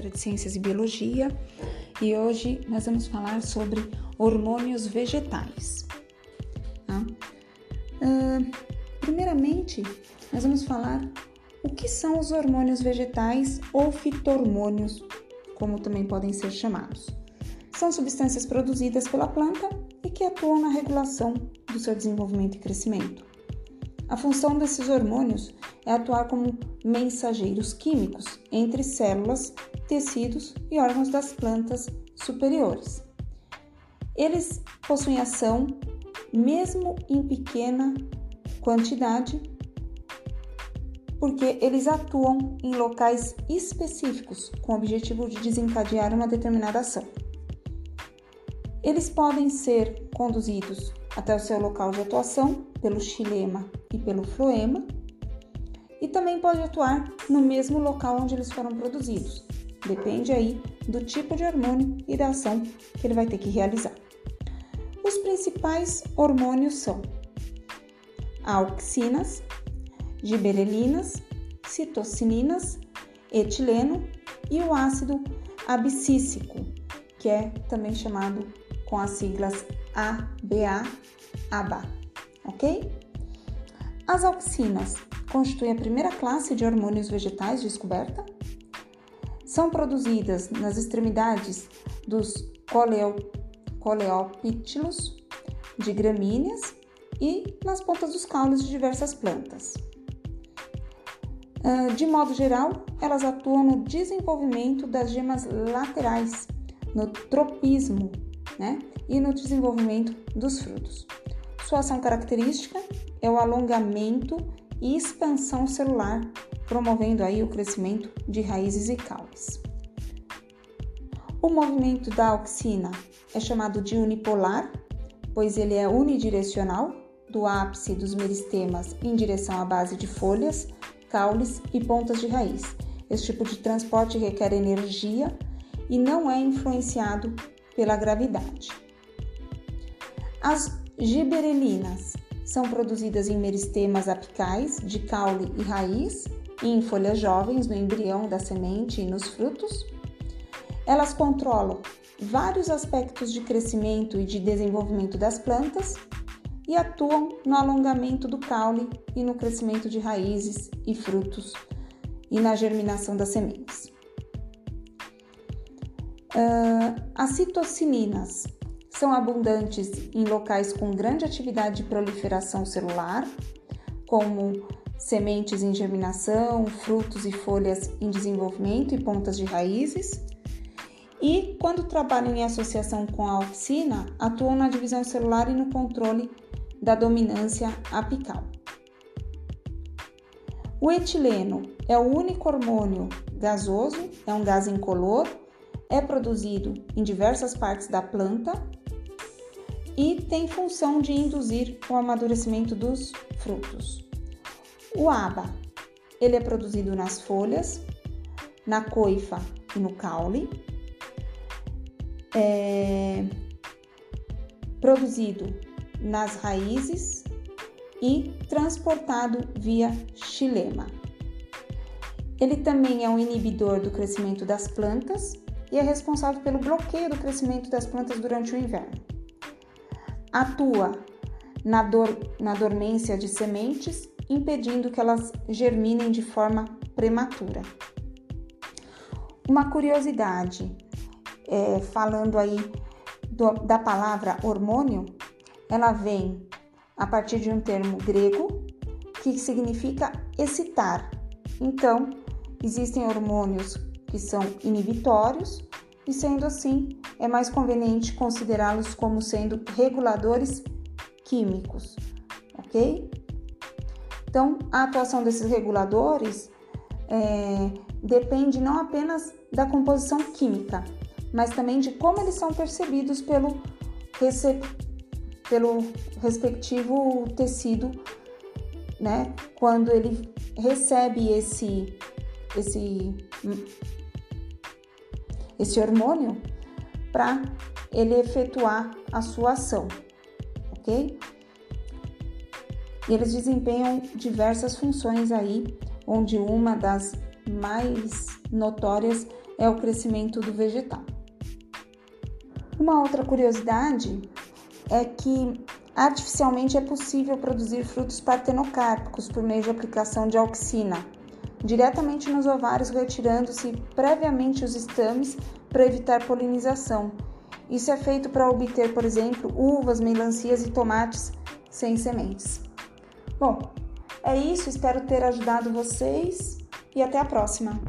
professora de Ciências e Biologia e hoje nós vamos falar sobre hormônios vegetais. Tá? Uh, primeiramente, nós vamos falar o que são os hormônios vegetais ou fitormônios, como também podem ser chamados. São substâncias produzidas pela planta e que atuam na regulação do seu desenvolvimento e crescimento. A função desses hormônios é atuar como mensageiros químicos entre células, tecidos e órgãos das plantas superiores. Eles possuem ação mesmo em pequena quantidade, porque eles atuam em locais específicos com o objetivo de desencadear uma determinada ação. Eles podem ser conduzidos até o seu local de atuação pelo xilema e pelo floema, e também pode atuar no mesmo local onde eles foram produzidos. Depende aí do tipo de hormônio e da ação que ele vai ter que realizar. Os principais hormônios são auxinas, giberelinas, citocininas, etileno e o ácido abscíssico, que é também chamado com as siglas ABA, ABA, ok? As auxinas constituem a primeira classe de hormônios vegetais descoberta. São produzidas nas extremidades dos coleo, coleopítilos de gramíneas e nas pontas dos caules de diversas plantas. Ah, de modo geral, elas atuam no desenvolvimento das gemas laterais, no tropismo né? e no desenvolvimento dos frutos. Sua ação característica é o alongamento e expansão celular, promovendo aí o crescimento de raízes e caules. O movimento da auxina é chamado de unipolar, pois ele é unidirecional, do ápice dos meristemas em direção à base de folhas, caules e pontas de raiz. Esse tipo de transporte requer energia e não é influenciado pela gravidade. As giberelinas são produzidas em meristemas apicais de caule e raiz e em folhas jovens no embrião da semente e nos frutos. Elas controlam vários aspectos de crescimento e de desenvolvimento das plantas e atuam no alongamento do caule e no crescimento de raízes e frutos e na germinação das sementes. Uh, as citocininas são abundantes em locais com grande atividade de proliferação celular, como sementes em germinação, frutos e folhas em desenvolvimento e pontas de raízes. E, quando trabalham em associação com a auxina, atuam na divisão celular e no controle da dominância apical. O etileno é o único hormônio gasoso, é um gás incolor, é produzido em diversas partes da planta e tem função de induzir o amadurecimento dos frutos. O aba, ele é produzido nas folhas, na coifa e no caule. É produzido nas raízes e transportado via xilema. Ele também é um inibidor do crescimento das plantas e é responsável pelo bloqueio do crescimento das plantas durante o inverno atua na, dor, na dormência de sementes, impedindo que elas germinem de forma prematura. Uma curiosidade, é, falando aí do, da palavra hormônio, ela vem a partir de um termo grego que significa excitar. Então, existem hormônios que são inibitórios e, sendo assim, é mais conveniente considerá-los como sendo reguladores químicos, ok? Então, a atuação desses reguladores é, depende não apenas da composição química, mas também de como eles são percebidos pelo, pelo respectivo tecido, né? Quando ele recebe esse, esse esse hormônio para ele efetuar a sua ação, ok? E eles desempenham diversas funções aí, onde uma das mais notórias é o crescimento do vegetal. Uma outra curiosidade é que artificialmente é possível produzir frutos partenocárpicos por meio de aplicação de auxina, diretamente nos ovários, retirando-se previamente os estames para evitar polinização. Isso é feito para obter, por exemplo, uvas, melancias e tomates sem sementes. Bom, é isso, espero ter ajudado vocês e até a próxima!